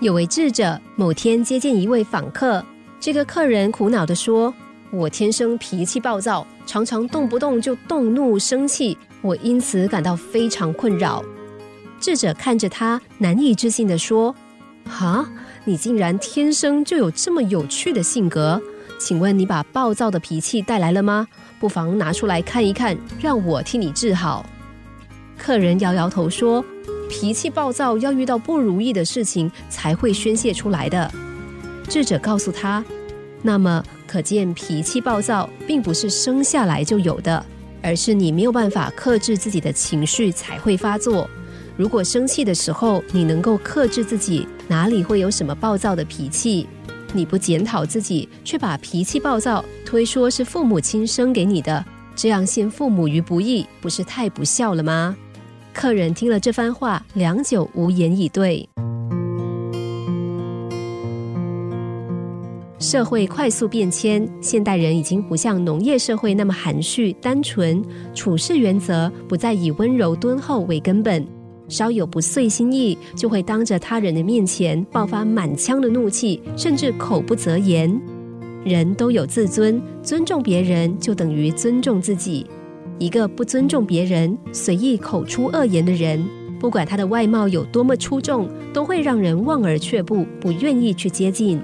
有位智者某天接见一位访客，这个客人苦恼地说：“我天生脾气暴躁，常常动不动就动怒生气，我因此感到非常困扰。”智者看着他，难以置信地说：“哈，你竟然天生就有这么有趣的性格？请问你把暴躁的脾气带来了吗？不妨拿出来看一看，让我替你治好。”客人摇摇头说。脾气暴躁，要遇到不如意的事情才会宣泄出来的。智者告诉他：“那么可见，脾气暴躁并不是生下来就有的，而是你没有办法克制自己的情绪才会发作。如果生气的时候你能够克制自己，哪里会有什么暴躁的脾气？你不检讨自己，却把脾气暴躁推说是父母亲生给你的，这样陷父母于不义，不是太不孝了吗？”客人听了这番话，良久无言以对。社会快速变迁，现代人已经不像农业社会那么含蓄单纯，处事原则不再以温柔敦厚为根本，稍有不遂心意，就会当着他人的面前爆发满腔的怒气，甚至口不择言。人都有自尊，尊重别人就等于尊重自己。一个不尊重别人、随意口出恶言的人，不管他的外貌有多么出众，都会让人望而却步，不愿意去接近。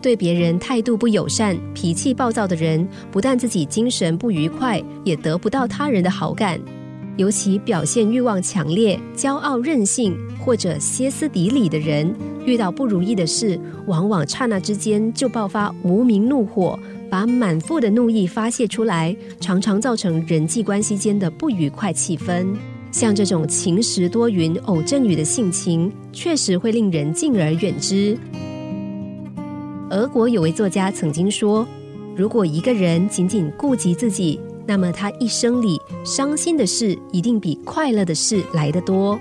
对别人态度不友善、脾气暴躁的人，不但自己精神不愉快，也得不到他人的好感。尤其表现欲望强烈、骄傲任性或者歇斯底里的人，遇到不如意的事，往往刹那之间就爆发无名怒火。把满腹的怒意发泄出来，常常造成人际关系间的不愉快气氛。像这种晴时多云、偶阵雨的性情，确实会令人敬而远之。俄国有位作家曾经说：“如果一个人仅仅顾及自己，那么他一生里伤心的事一定比快乐的事来得多。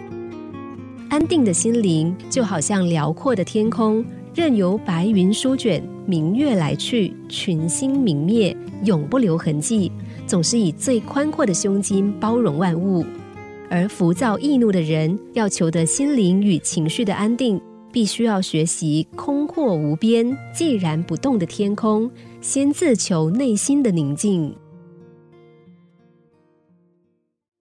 安定的心灵就好像辽阔的天空。”任由白云舒卷，明月来去，群星明灭，永不留痕迹。总是以最宽阔的胸襟包容万物。而浮躁易怒的人，要求得心灵与情绪的安定，必须要学习空阔无边、寂然不动的天空，先自求内心的宁静。